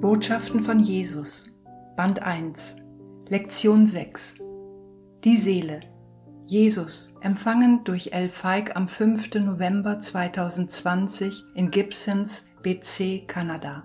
Botschaften von Jesus, Band 1, Lektion 6. Die Seele. Jesus, empfangen durch El Feig am 5. November 2020 in Gibsons, BC, Kanada.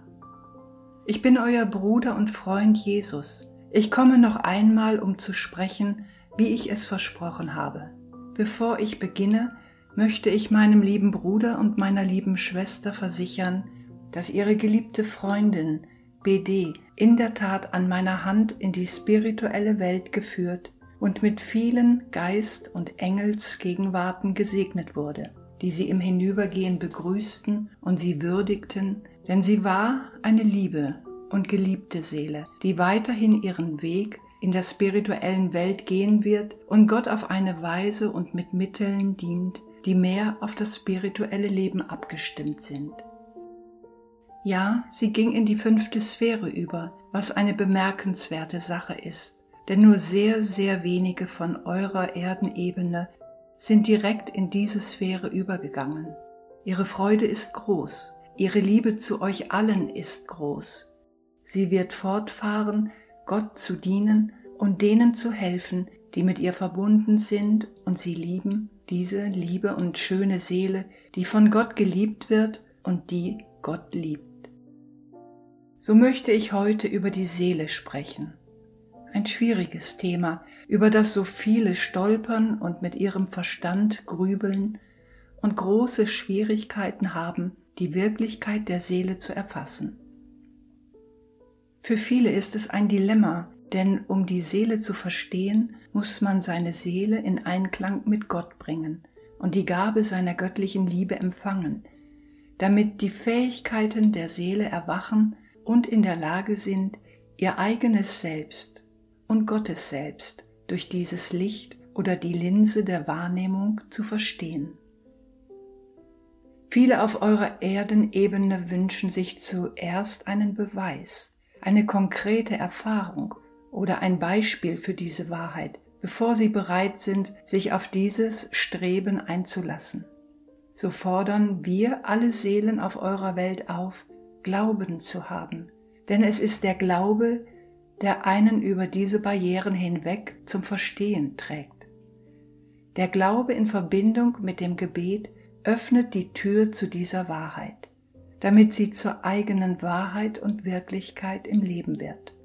Ich bin euer Bruder und Freund Jesus. Ich komme noch einmal, um zu sprechen, wie ich es versprochen habe. Bevor ich beginne, möchte ich meinem lieben Bruder und meiner lieben Schwester versichern, dass ihre geliebte Freundin BD in der Tat an meiner Hand in die spirituelle Welt geführt und mit vielen Geist- und Engelsgegenwarten gesegnet wurde, die sie im Hinübergehen begrüßten und sie würdigten, denn sie war eine liebe und geliebte Seele, die weiterhin ihren Weg in der spirituellen Welt gehen wird und Gott auf eine Weise und mit Mitteln dient, die mehr auf das spirituelle Leben abgestimmt sind. Ja, sie ging in die fünfte Sphäre über, was eine bemerkenswerte Sache ist, denn nur sehr, sehr wenige von eurer Erdenebene sind direkt in diese Sphäre übergegangen. Ihre Freude ist groß, ihre Liebe zu euch allen ist groß. Sie wird fortfahren, Gott zu dienen und denen zu helfen, die mit ihr verbunden sind und sie lieben, diese liebe und schöne Seele, die von Gott geliebt wird und die Gott liebt. So möchte ich heute über die Seele sprechen. Ein schwieriges Thema, über das so viele stolpern und mit ihrem Verstand grübeln und große Schwierigkeiten haben, die Wirklichkeit der Seele zu erfassen. Für viele ist es ein Dilemma, denn um die Seele zu verstehen, muss man seine Seele in Einklang mit Gott bringen und die Gabe seiner göttlichen Liebe empfangen, damit die Fähigkeiten der Seele erwachen und in der Lage sind, ihr eigenes Selbst und Gottes Selbst durch dieses Licht oder die Linse der Wahrnehmung zu verstehen. Viele auf eurer Erdenebene wünschen sich zuerst einen Beweis, eine konkrete Erfahrung oder ein Beispiel für diese Wahrheit, bevor sie bereit sind, sich auf dieses Streben einzulassen. So fordern wir alle Seelen auf eurer Welt auf, Glauben zu haben, denn es ist der Glaube, der einen über diese Barrieren hinweg zum Verstehen trägt. Der Glaube in Verbindung mit dem Gebet öffnet die Tür zu dieser Wahrheit, damit sie zur eigenen Wahrheit und Wirklichkeit im Leben wird.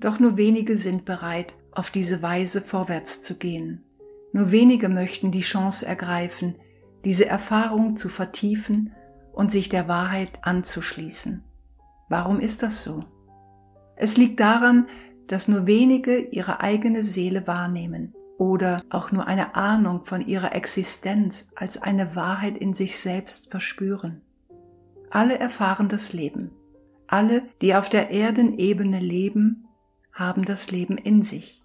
Doch nur wenige sind bereit, auf diese Weise vorwärts zu gehen. Nur wenige möchten die Chance ergreifen, diese Erfahrung zu vertiefen und sich der Wahrheit anzuschließen. Warum ist das so? Es liegt daran, dass nur wenige ihre eigene Seele wahrnehmen oder auch nur eine Ahnung von ihrer Existenz als eine Wahrheit in sich selbst verspüren. Alle erfahren das Leben. Alle, die auf der Erdenebene leben, haben das Leben in sich.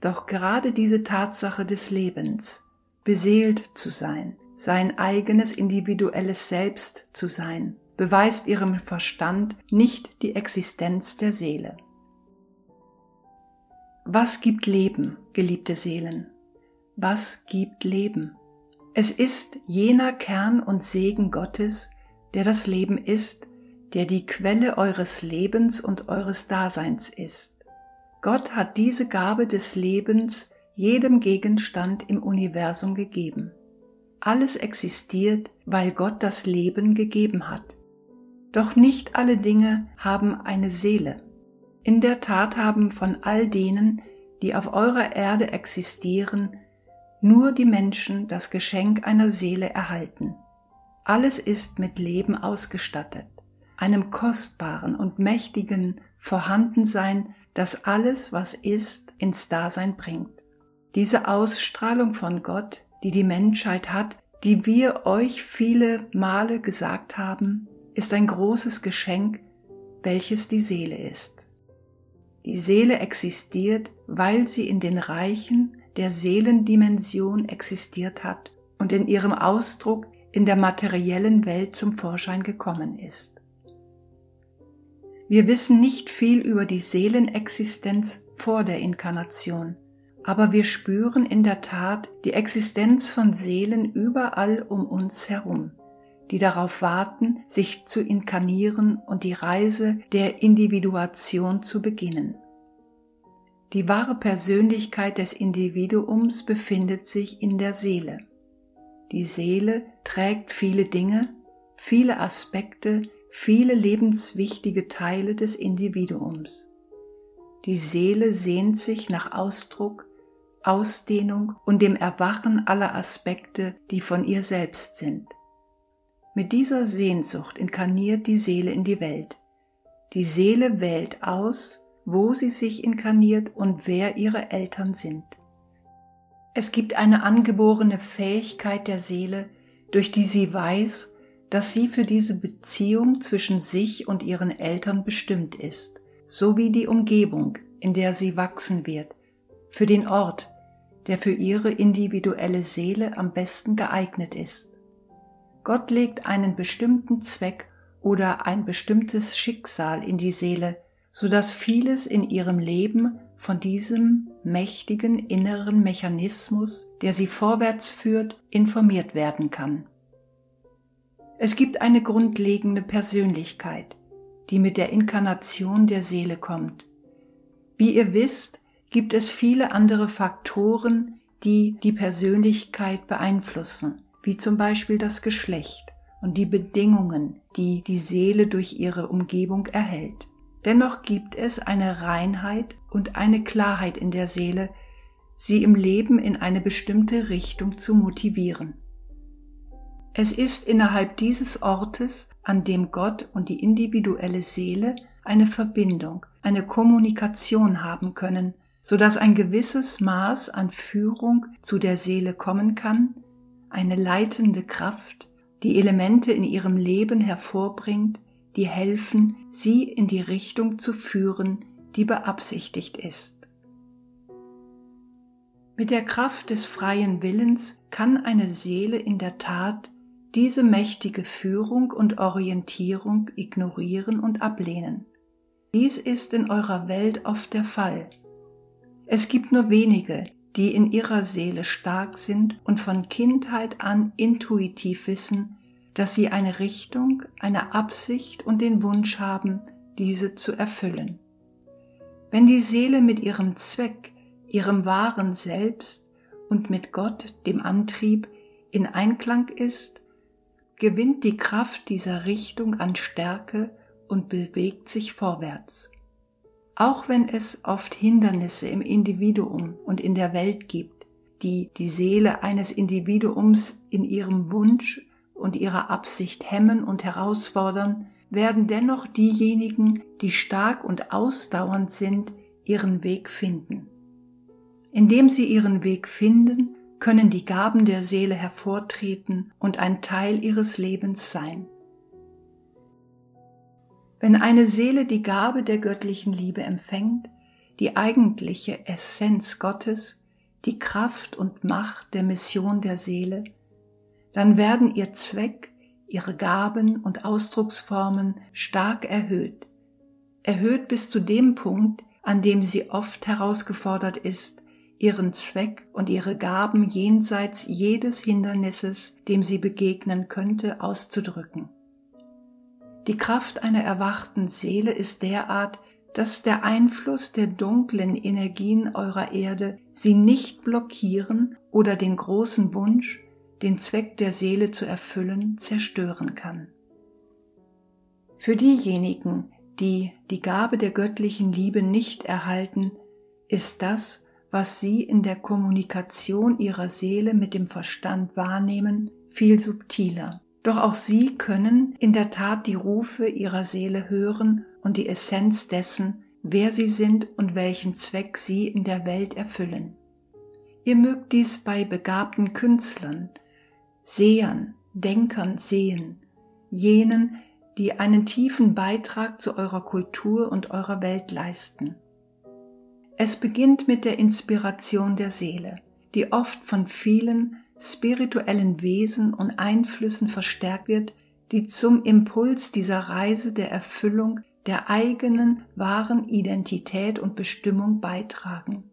Doch gerade diese Tatsache des Lebens, beseelt zu sein, sein eigenes individuelles Selbst zu sein, beweist ihrem Verstand nicht die Existenz der Seele. Was gibt Leben, geliebte Seelen? Was gibt Leben? Es ist jener Kern und Segen Gottes, der das Leben ist, der die Quelle eures Lebens und eures Daseins ist. Gott hat diese Gabe des Lebens jedem Gegenstand im Universum gegeben. Alles existiert, weil Gott das Leben gegeben hat. Doch nicht alle Dinge haben eine Seele. In der Tat haben von all denen, die auf eurer Erde existieren, nur die Menschen das Geschenk einer Seele erhalten. Alles ist mit Leben ausgestattet, einem kostbaren und mächtigen Vorhandensein, das alles, was ist, ins Dasein bringt. Diese Ausstrahlung von Gott die die Menschheit hat, die wir euch viele Male gesagt haben, ist ein großes Geschenk, welches die Seele ist. Die Seele existiert, weil sie in den Reichen der Seelendimension existiert hat und in ihrem Ausdruck in der materiellen Welt zum Vorschein gekommen ist. Wir wissen nicht viel über die Seelenexistenz vor der Inkarnation, aber wir spüren in der Tat die Existenz von Seelen überall um uns herum, die darauf warten, sich zu inkarnieren und die Reise der Individuation zu beginnen. Die wahre Persönlichkeit des Individuums befindet sich in der Seele. Die Seele trägt viele Dinge, viele Aspekte, viele lebenswichtige Teile des Individuums. Die Seele sehnt sich nach Ausdruck, Ausdehnung und dem Erwachen aller Aspekte, die von ihr selbst sind. Mit dieser Sehnsucht inkarniert die Seele in die Welt. Die Seele wählt aus, wo sie sich inkarniert und wer ihre Eltern sind. Es gibt eine angeborene Fähigkeit der Seele, durch die sie weiß, dass sie für diese Beziehung zwischen sich und ihren Eltern bestimmt ist, sowie die Umgebung, in der sie wachsen wird, für den Ort, der für ihre individuelle Seele am besten geeignet ist. Gott legt einen bestimmten Zweck oder ein bestimmtes Schicksal in die Seele, so dass vieles in ihrem Leben von diesem mächtigen inneren Mechanismus, der sie vorwärts führt, informiert werden kann. Es gibt eine grundlegende Persönlichkeit, die mit der Inkarnation der Seele kommt. Wie ihr wisst, gibt es viele andere Faktoren, die die Persönlichkeit beeinflussen, wie zum Beispiel das Geschlecht und die Bedingungen, die die Seele durch ihre Umgebung erhält. Dennoch gibt es eine Reinheit und eine Klarheit in der Seele, sie im Leben in eine bestimmte Richtung zu motivieren. Es ist innerhalb dieses Ortes, an dem Gott und die individuelle Seele eine Verbindung, eine Kommunikation haben können, so dass ein gewisses Maß an Führung zu der Seele kommen kann, eine leitende Kraft, die Elemente in ihrem Leben hervorbringt, die helfen, sie in die Richtung zu führen, die beabsichtigt ist. Mit der Kraft des freien Willens kann eine Seele in der Tat diese mächtige Führung und Orientierung ignorieren und ablehnen. Dies ist in eurer Welt oft der Fall. Es gibt nur wenige, die in ihrer Seele stark sind und von Kindheit an intuitiv wissen, dass sie eine Richtung, eine Absicht und den Wunsch haben, diese zu erfüllen. Wenn die Seele mit ihrem Zweck, ihrem wahren Selbst und mit Gott, dem Antrieb, in Einklang ist, gewinnt die Kraft dieser Richtung an Stärke und bewegt sich vorwärts. Auch wenn es oft Hindernisse im Individuum und in der Welt gibt, die die Seele eines Individuums in ihrem Wunsch und ihrer Absicht hemmen und herausfordern, werden dennoch diejenigen, die stark und ausdauernd sind, ihren Weg finden. Indem sie ihren Weg finden, können die Gaben der Seele hervortreten und ein Teil ihres Lebens sein. Wenn eine Seele die Gabe der göttlichen Liebe empfängt, die eigentliche Essenz Gottes, die Kraft und Macht der Mission der Seele, dann werden ihr Zweck, ihre Gaben und Ausdrucksformen stark erhöht, erhöht bis zu dem Punkt, an dem sie oft herausgefordert ist, ihren Zweck und ihre Gaben jenseits jedes Hindernisses, dem sie begegnen könnte, auszudrücken. Die Kraft einer erwachten Seele ist derart, dass der Einfluss der dunklen Energien eurer Erde sie nicht blockieren oder den großen Wunsch, den Zweck der Seele zu erfüllen, zerstören kann. Für diejenigen, die die Gabe der göttlichen Liebe nicht erhalten, ist das, was sie in der Kommunikation ihrer Seele mit dem Verstand wahrnehmen, viel subtiler. Doch auch sie können in der Tat die Rufe ihrer Seele hören und die Essenz dessen, wer sie sind und welchen Zweck sie in der Welt erfüllen. Ihr mögt dies bei begabten Künstlern, Sehern, Denkern sehen, jenen, die einen tiefen Beitrag zu eurer Kultur und eurer Welt leisten. Es beginnt mit der Inspiration der Seele, die oft von vielen spirituellen Wesen und Einflüssen verstärkt wird, die zum Impuls dieser Reise der Erfüllung der eigenen wahren Identität und Bestimmung beitragen.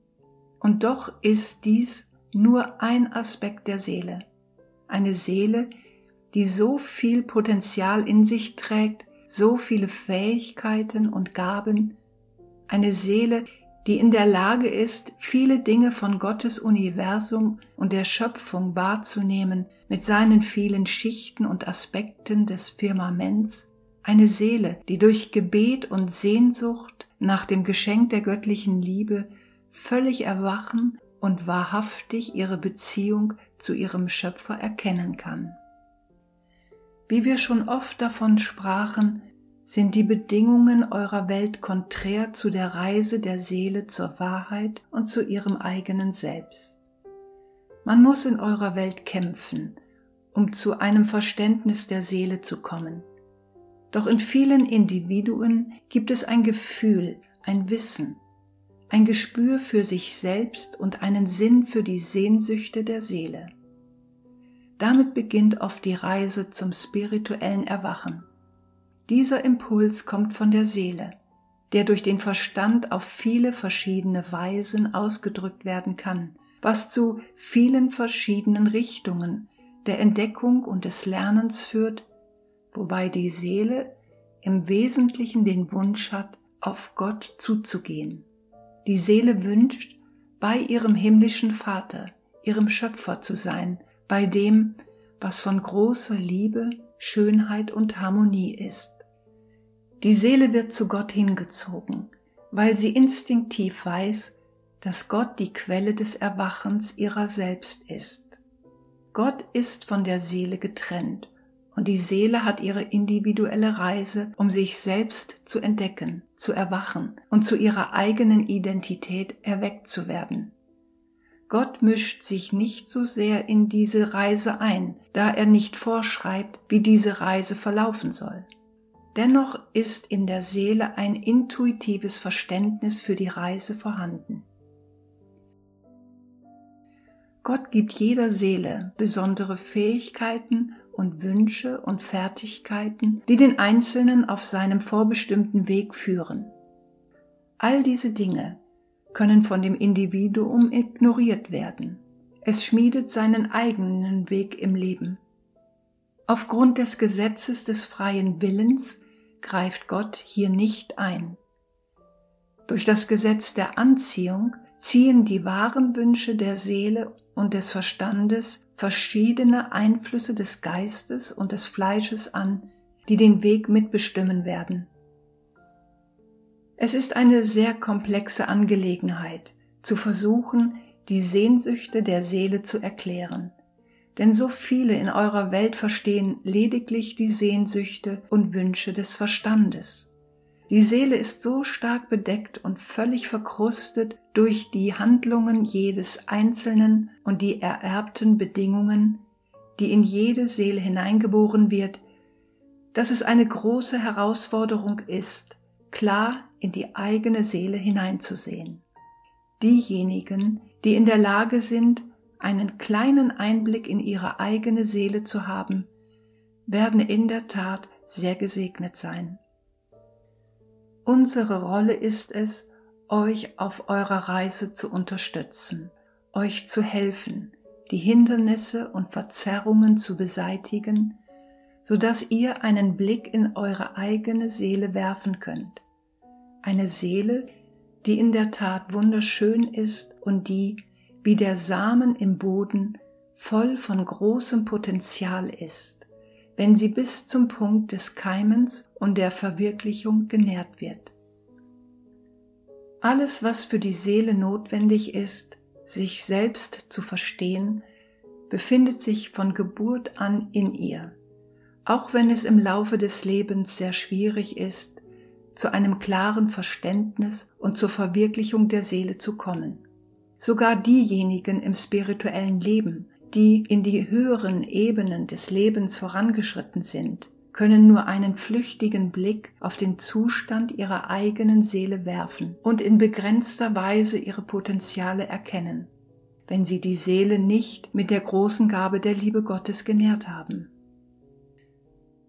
Und doch ist dies nur ein Aspekt der Seele eine Seele, die so viel Potenzial in sich trägt, so viele Fähigkeiten und Gaben, eine Seele, die in der Lage ist, viele Dinge von Gottes Universum und der Schöpfung wahrzunehmen mit seinen vielen Schichten und Aspekten des Firmaments, eine Seele, die durch Gebet und Sehnsucht nach dem Geschenk der göttlichen Liebe völlig erwachen und wahrhaftig ihre Beziehung zu ihrem Schöpfer erkennen kann. Wie wir schon oft davon sprachen, sind die Bedingungen eurer Welt konträr zu der Reise der Seele zur Wahrheit und zu ihrem eigenen Selbst. Man muss in eurer Welt kämpfen, um zu einem Verständnis der Seele zu kommen. Doch in vielen Individuen gibt es ein Gefühl, ein Wissen, ein Gespür für sich selbst und einen Sinn für die Sehnsüchte der Seele. Damit beginnt oft die Reise zum spirituellen Erwachen. Dieser Impuls kommt von der Seele, der durch den Verstand auf viele verschiedene Weisen ausgedrückt werden kann, was zu vielen verschiedenen Richtungen der Entdeckung und des Lernens führt, wobei die Seele im Wesentlichen den Wunsch hat, auf Gott zuzugehen. Die Seele wünscht, bei ihrem himmlischen Vater, ihrem Schöpfer zu sein, bei dem, was von großer Liebe, Schönheit und Harmonie ist. Die Seele wird zu Gott hingezogen, weil sie instinktiv weiß, dass Gott die Quelle des Erwachens ihrer selbst ist. Gott ist von der Seele getrennt und die Seele hat ihre individuelle Reise, um sich selbst zu entdecken, zu erwachen und zu ihrer eigenen Identität erweckt zu werden. Gott mischt sich nicht so sehr in diese Reise ein, da er nicht vorschreibt, wie diese Reise verlaufen soll. Dennoch ist in der Seele ein intuitives Verständnis für die Reise vorhanden. Gott gibt jeder Seele besondere Fähigkeiten und Wünsche und Fertigkeiten, die den Einzelnen auf seinem vorbestimmten Weg führen. All diese Dinge können von dem Individuum ignoriert werden. Es schmiedet seinen eigenen Weg im Leben. Aufgrund des Gesetzes des freien Willens greift Gott hier nicht ein. Durch das Gesetz der Anziehung ziehen die wahren Wünsche der Seele und des Verstandes verschiedene Einflüsse des Geistes und des Fleisches an, die den Weg mitbestimmen werden. Es ist eine sehr komplexe Angelegenheit, zu versuchen, die Sehnsüchte der Seele zu erklären denn so viele in eurer Welt verstehen lediglich die Sehnsüchte und Wünsche des Verstandes. Die Seele ist so stark bedeckt und völlig verkrustet durch die Handlungen jedes Einzelnen und die ererbten Bedingungen, die in jede Seele hineingeboren wird, dass es eine große Herausforderung ist, klar in die eigene Seele hineinzusehen. Diejenigen, die in der Lage sind, einen kleinen Einblick in ihre eigene Seele zu haben, werden in der Tat sehr gesegnet sein. Unsere Rolle ist es, euch auf eurer Reise zu unterstützen, euch zu helfen, die Hindernisse und Verzerrungen zu beseitigen, so dass ihr einen Blick in eure eigene Seele werfen könnt. Eine Seele, die in der Tat wunderschön ist und die, wie der Samen im Boden voll von großem Potenzial ist, wenn sie bis zum Punkt des Keimens und der Verwirklichung genährt wird. Alles, was für die Seele notwendig ist, sich selbst zu verstehen, befindet sich von Geburt an in ihr, auch wenn es im Laufe des Lebens sehr schwierig ist, zu einem klaren Verständnis und zur Verwirklichung der Seele zu kommen. Sogar diejenigen im spirituellen Leben, die in die höheren Ebenen des Lebens vorangeschritten sind, können nur einen flüchtigen Blick auf den Zustand ihrer eigenen Seele werfen und in begrenzter Weise ihre Potenziale erkennen, wenn sie die Seele nicht mit der großen Gabe der Liebe Gottes genährt haben.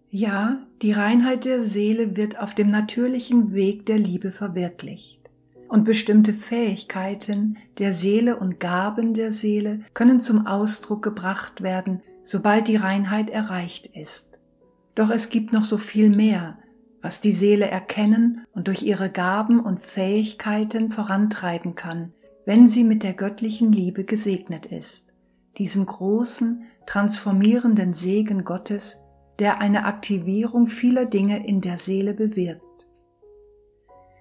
Ja, die Reinheit der Seele wird auf dem natürlichen Weg der Liebe verwirklicht und bestimmte Fähigkeiten der Seele und Gaben der Seele können zum Ausdruck gebracht werden, sobald die Reinheit erreicht ist. Doch es gibt noch so viel mehr, was die Seele erkennen und durch ihre Gaben und Fähigkeiten vorantreiben kann, wenn sie mit der göttlichen Liebe gesegnet ist, diesem großen, transformierenden Segen Gottes, der eine Aktivierung vieler Dinge in der Seele bewirkt.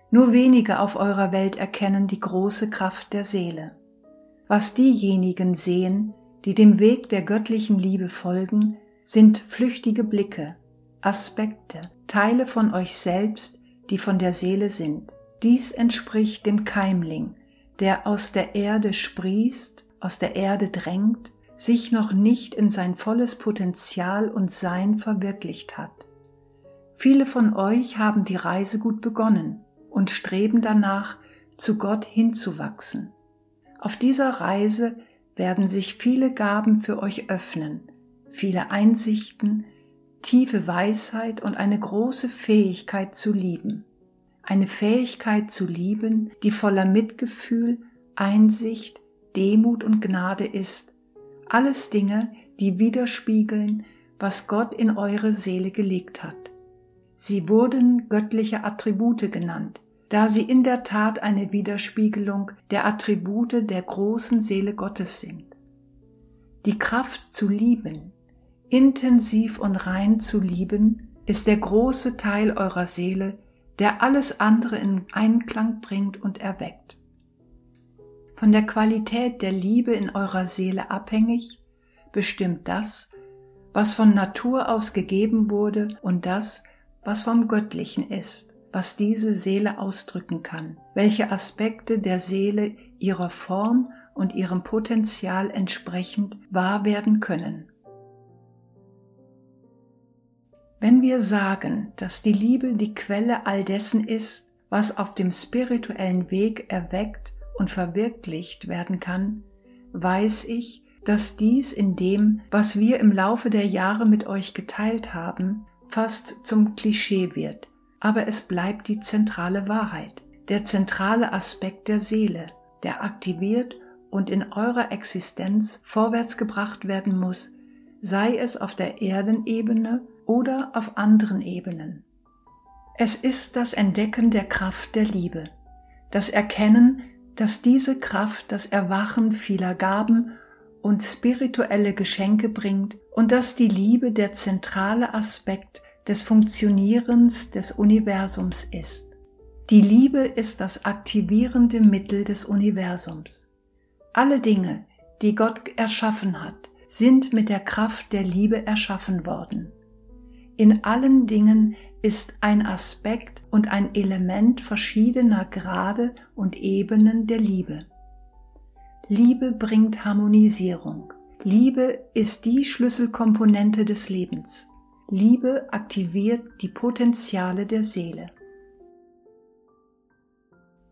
Nur wenige auf eurer Welt erkennen die große Kraft der Seele. Was diejenigen sehen, die dem Weg der göttlichen Liebe folgen, sind flüchtige Blicke, Aspekte, Teile von euch selbst, die von der Seele sind. Dies entspricht dem Keimling, der aus der Erde sprießt, aus der Erde drängt, sich noch nicht in sein volles Potenzial und Sein verwirklicht hat. Viele von euch haben die Reise gut begonnen und streben danach, zu Gott hinzuwachsen. Auf dieser Reise werden sich viele Gaben für euch öffnen, viele Einsichten, tiefe Weisheit und eine große Fähigkeit zu lieben. Eine Fähigkeit zu lieben, die voller Mitgefühl, Einsicht, Demut und Gnade ist. Alles Dinge, die widerspiegeln, was Gott in eure Seele gelegt hat. Sie wurden göttliche Attribute genannt, da sie in der Tat eine Widerspiegelung der Attribute der großen Seele Gottes sind. Die Kraft zu lieben, intensiv und rein zu lieben, ist der große Teil eurer Seele, der alles andere in Einklang bringt und erweckt. Von der Qualität der Liebe in eurer Seele abhängig bestimmt das, was von Natur aus gegeben wurde und das, was vom Göttlichen ist, was diese Seele ausdrücken kann, welche Aspekte der Seele ihrer Form und ihrem Potenzial entsprechend wahr werden können. Wenn wir sagen, dass die Liebe die Quelle all dessen ist, was auf dem spirituellen Weg erweckt und verwirklicht werden kann, weiß ich, dass dies in dem, was wir im Laufe der Jahre mit euch geteilt haben, fast zum Klischee wird, aber es bleibt die zentrale Wahrheit, der zentrale Aspekt der Seele, der aktiviert und in eurer Existenz vorwärts gebracht werden muss, sei es auf der Erdenebene oder auf anderen Ebenen. Es ist das Entdecken der Kraft der Liebe, das Erkennen, dass diese Kraft das Erwachen vieler Gaben und spirituelle Geschenke bringt und dass die Liebe der zentrale Aspekt des Funktionierens des Universums ist. Die Liebe ist das aktivierende Mittel des Universums. Alle Dinge, die Gott erschaffen hat, sind mit der Kraft der Liebe erschaffen worden. In allen Dingen ist ein Aspekt und ein Element verschiedener Grade und Ebenen der Liebe. Liebe bringt Harmonisierung. Liebe ist die Schlüsselkomponente des Lebens. Liebe aktiviert die Potenziale der Seele.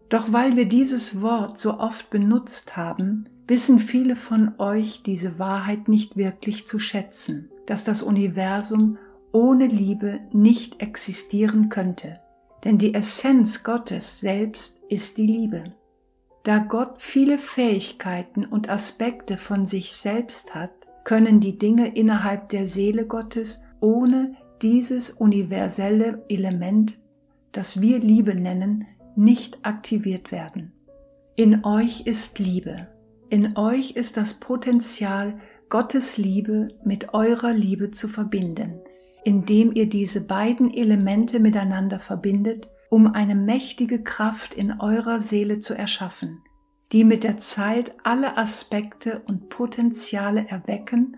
Doch weil wir dieses Wort so oft benutzt haben, wissen viele von euch diese Wahrheit nicht wirklich zu schätzen, dass das Universum ohne Liebe nicht existieren könnte. Denn die Essenz Gottes selbst ist die Liebe. Da Gott viele Fähigkeiten und Aspekte von sich selbst hat, können die Dinge innerhalb der Seele Gottes ohne dieses universelle Element, das wir Liebe nennen, nicht aktiviert werden. In euch ist Liebe. In euch ist das Potenzial, Gottes Liebe mit eurer Liebe zu verbinden indem ihr diese beiden Elemente miteinander verbindet, um eine mächtige Kraft in eurer Seele zu erschaffen, die mit der Zeit alle Aspekte und Potenziale erwecken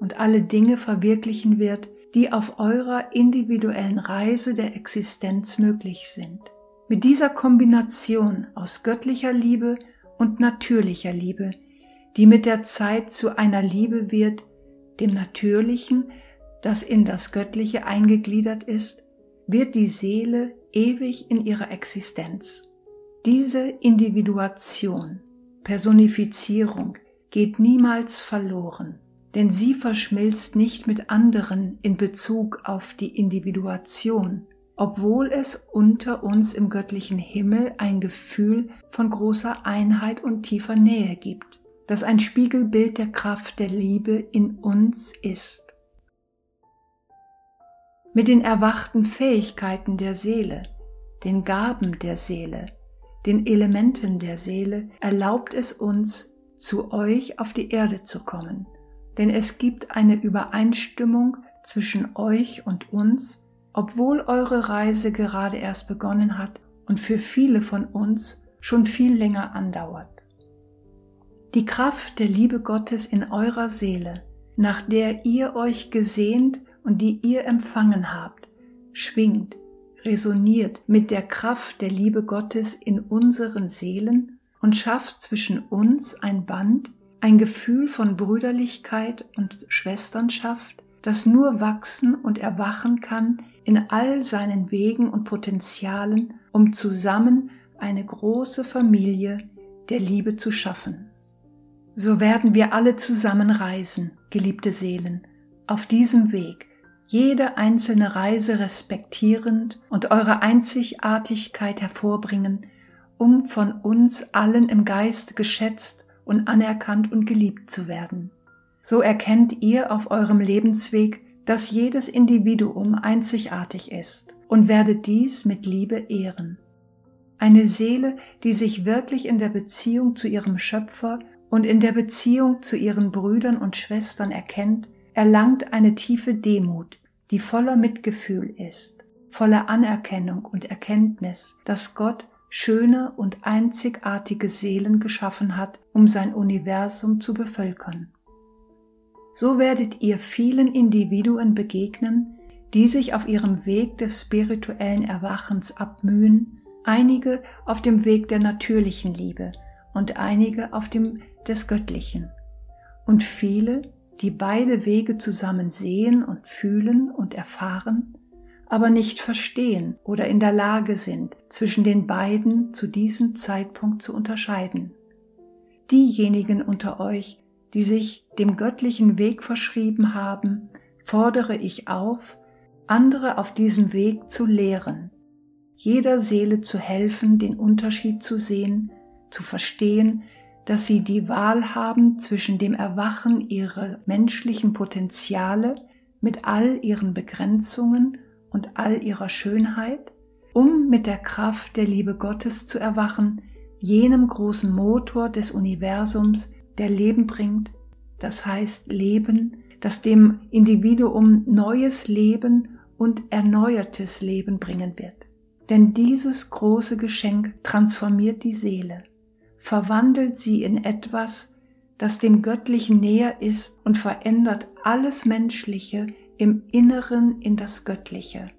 und alle Dinge verwirklichen wird, die auf eurer individuellen Reise der Existenz möglich sind. Mit dieser Kombination aus göttlicher Liebe und natürlicher Liebe, die mit der Zeit zu einer Liebe wird, dem Natürlichen, das in das Göttliche eingegliedert ist, wird die Seele ewig in ihrer Existenz. Diese Individuation, Personifizierung geht niemals verloren, denn sie verschmilzt nicht mit anderen in Bezug auf die Individuation, obwohl es unter uns im göttlichen Himmel ein Gefühl von großer Einheit und tiefer Nähe gibt. das ein Spiegelbild der Kraft der Liebe in uns ist. Mit den erwachten Fähigkeiten der Seele, den Gaben der Seele, den Elementen der Seele erlaubt es uns, zu euch auf die Erde zu kommen, denn es gibt eine Übereinstimmung zwischen euch und uns, obwohl eure Reise gerade erst begonnen hat und für viele von uns schon viel länger andauert. Die Kraft der Liebe Gottes in eurer Seele, nach der ihr euch gesehnt und die ihr empfangen habt, schwingt, resoniert mit der Kraft der Liebe Gottes in unseren Seelen und schafft zwischen uns ein Band, ein Gefühl von Brüderlichkeit und Schwesternschaft, das nur wachsen und erwachen kann in all seinen Wegen und Potenzialen, um zusammen eine große Familie der Liebe zu schaffen. So werden wir alle zusammen reisen, geliebte Seelen, auf diesem Weg, jede einzelne Reise respektierend und eure Einzigartigkeit hervorbringen, um von uns allen im Geist geschätzt und anerkannt und geliebt zu werden. So erkennt ihr auf eurem Lebensweg, dass jedes Individuum einzigartig ist und werdet dies mit Liebe ehren. Eine Seele, die sich wirklich in der Beziehung zu ihrem Schöpfer und in der Beziehung zu ihren Brüdern und Schwestern erkennt, erlangt eine tiefe Demut, die voller Mitgefühl ist, voller Anerkennung und Erkenntnis, dass Gott schöne und einzigartige Seelen geschaffen hat, um sein Universum zu bevölkern. So werdet ihr vielen Individuen begegnen, die sich auf ihrem Weg des spirituellen Erwachens abmühen, einige auf dem Weg der natürlichen Liebe und einige auf dem des Göttlichen, und viele, die beide Wege zusammen sehen und fühlen und erfahren, aber nicht verstehen oder in der Lage sind, zwischen den beiden zu diesem Zeitpunkt zu unterscheiden. Diejenigen unter euch, die sich dem göttlichen Weg verschrieben haben, fordere ich auf, andere auf diesem Weg zu lehren, jeder Seele zu helfen, den Unterschied zu sehen, zu verstehen, dass sie die Wahl haben zwischen dem Erwachen ihrer menschlichen Potenziale mit all ihren Begrenzungen und all ihrer Schönheit, um mit der Kraft der Liebe Gottes zu erwachen, jenem großen Motor des Universums, der Leben bringt, das heißt Leben, das dem Individuum neues Leben und erneuertes Leben bringen wird. Denn dieses große Geschenk transformiert die Seele verwandelt sie in etwas, das dem Göttlichen näher ist und verändert alles Menschliche im Inneren in das Göttliche.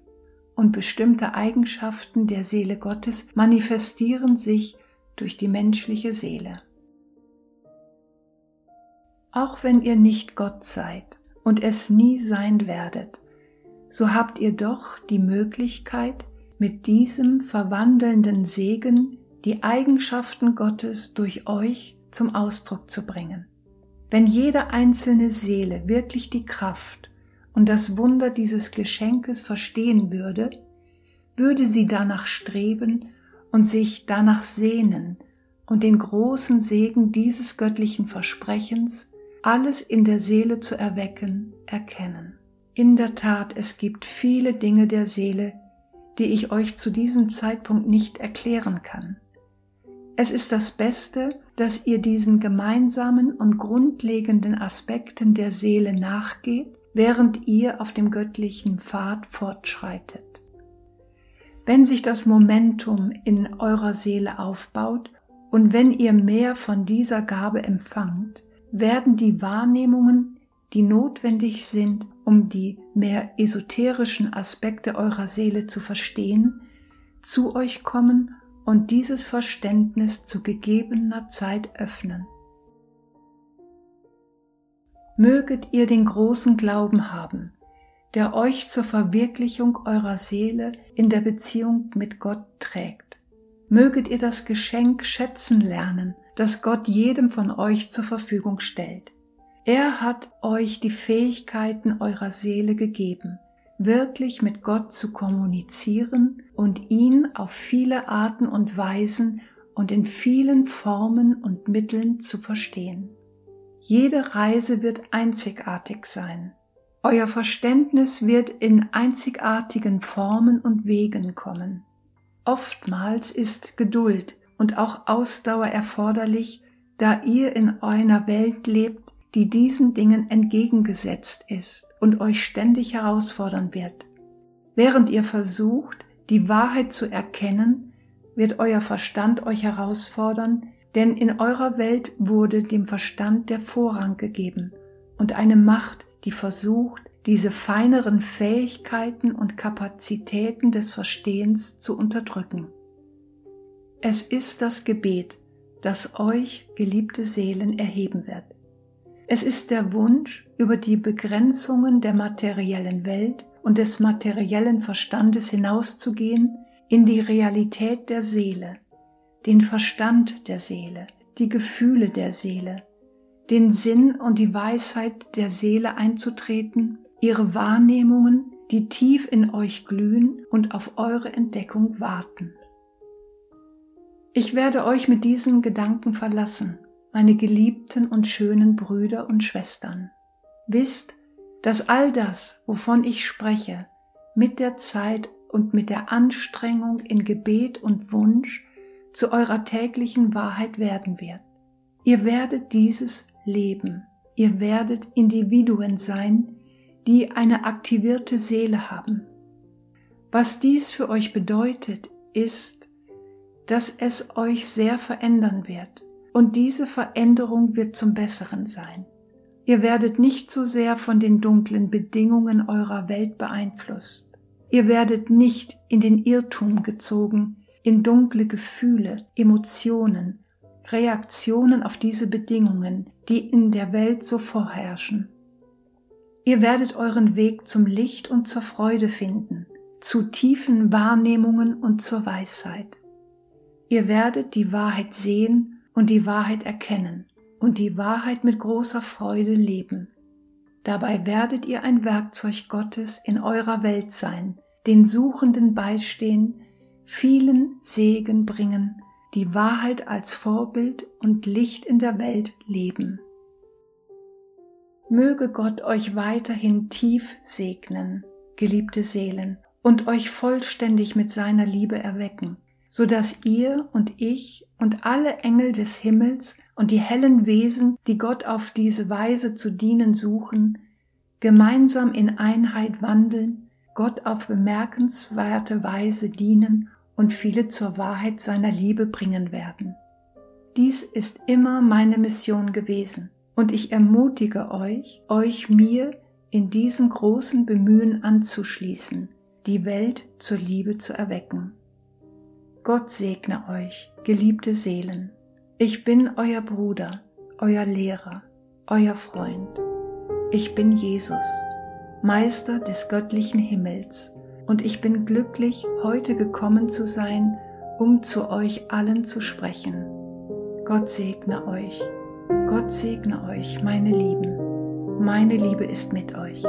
Und bestimmte Eigenschaften der Seele Gottes manifestieren sich durch die menschliche Seele. Auch wenn ihr nicht Gott seid und es nie sein werdet, so habt ihr doch die Möglichkeit, mit diesem verwandelnden Segen die Eigenschaften Gottes durch euch zum Ausdruck zu bringen. Wenn jede einzelne Seele wirklich die Kraft und das Wunder dieses Geschenkes verstehen würde, würde sie danach streben und sich danach sehnen und den großen Segen dieses göttlichen Versprechens, alles in der Seele zu erwecken, erkennen. In der Tat, es gibt viele Dinge der Seele, die ich euch zu diesem Zeitpunkt nicht erklären kann. Es ist das Beste, dass ihr diesen gemeinsamen und grundlegenden Aspekten der Seele nachgeht, während ihr auf dem göttlichen Pfad fortschreitet. Wenn sich das Momentum in eurer Seele aufbaut und wenn ihr mehr von dieser Gabe empfangt, werden die Wahrnehmungen, die notwendig sind, um die mehr esoterischen Aspekte eurer Seele zu verstehen, zu euch kommen und dieses Verständnis zu gegebener Zeit öffnen. Möget ihr den großen Glauben haben, der euch zur Verwirklichung eurer Seele in der Beziehung mit Gott trägt. Möget ihr das Geschenk schätzen lernen, das Gott jedem von euch zur Verfügung stellt. Er hat euch die Fähigkeiten eurer Seele gegeben, wirklich mit Gott zu kommunizieren und ihn auf viele Arten und Weisen und in vielen Formen und Mitteln zu verstehen. Jede Reise wird einzigartig sein. Euer Verständnis wird in einzigartigen Formen und Wegen kommen. Oftmals ist Geduld und auch Ausdauer erforderlich, da ihr in einer Welt lebt, die diesen Dingen entgegengesetzt ist und euch ständig herausfordern wird. Während ihr versucht, die Wahrheit zu erkennen, wird euer Verstand euch herausfordern, denn in eurer Welt wurde dem Verstand der Vorrang gegeben und eine Macht, die versucht, diese feineren Fähigkeiten und Kapazitäten des Verstehens zu unterdrücken. Es ist das Gebet, das euch, geliebte Seelen, erheben wird. Es ist der Wunsch, über die Begrenzungen der materiellen Welt und des materiellen Verstandes hinauszugehen in die Realität der Seele, den Verstand der Seele, die Gefühle der Seele, den Sinn und die Weisheit der Seele einzutreten, ihre Wahrnehmungen, die tief in euch glühen und auf eure Entdeckung warten. Ich werde euch mit diesen Gedanken verlassen, meine geliebten und schönen Brüder und Schwestern. Wisst, dass all das, wovon ich spreche, mit der Zeit und mit der Anstrengung in Gebet und Wunsch zu eurer täglichen Wahrheit werden wird. Ihr werdet dieses leben. Ihr werdet Individuen sein, die eine aktivierte Seele haben. Was dies für euch bedeutet, ist, dass es euch sehr verändern wird und diese Veränderung wird zum Besseren sein. Ihr werdet nicht so sehr von den dunklen Bedingungen eurer Welt beeinflusst. Ihr werdet nicht in den Irrtum gezogen, in dunkle Gefühle, Emotionen, Reaktionen auf diese Bedingungen, die in der Welt so vorherrschen. Ihr werdet euren Weg zum Licht und zur Freude finden, zu tiefen Wahrnehmungen und zur Weisheit. Ihr werdet die Wahrheit sehen und die Wahrheit erkennen und die Wahrheit mit großer Freude leben. Dabei werdet ihr ein Werkzeug Gottes in eurer Welt sein, den Suchenden beistehen, vielen Segen bringen, die Wahrheit als Vorbild und Licht in der Welt leben. Möge Gott euch weiterhin tief segnen, geliebte Seelen, und euch vollständig mit seiner Liebe erwecken, so dass ihr und ich und alle Engel des Himmels und die hellen Wesen, die Gott auf diese Weise zu dienen suchen, gemeinsam in Einheit wandeln, Gott auf bemerkenswerte Weise dienen und viele zur Wahrheit seiner Liebe bringen werden. Dies ist immer meine Mission gewesen und ich ermutige euch, euch mir in diesem großen Bemühen anzuschließen, die Welt zur Liebe zu erwecken. Gott segne euch, geliebte Seelen. Ich bin euer Bruder, euer Lehrer, euer Freund. Ich bin Jesus, Meister des göttlichen Himmels und ich bin glücklich, heute gekommen zu sein, um zu euch allen zu sprechen. Gott segne euch. Gott segne euch, meine Lieben. Meine Liebe ist mit euch.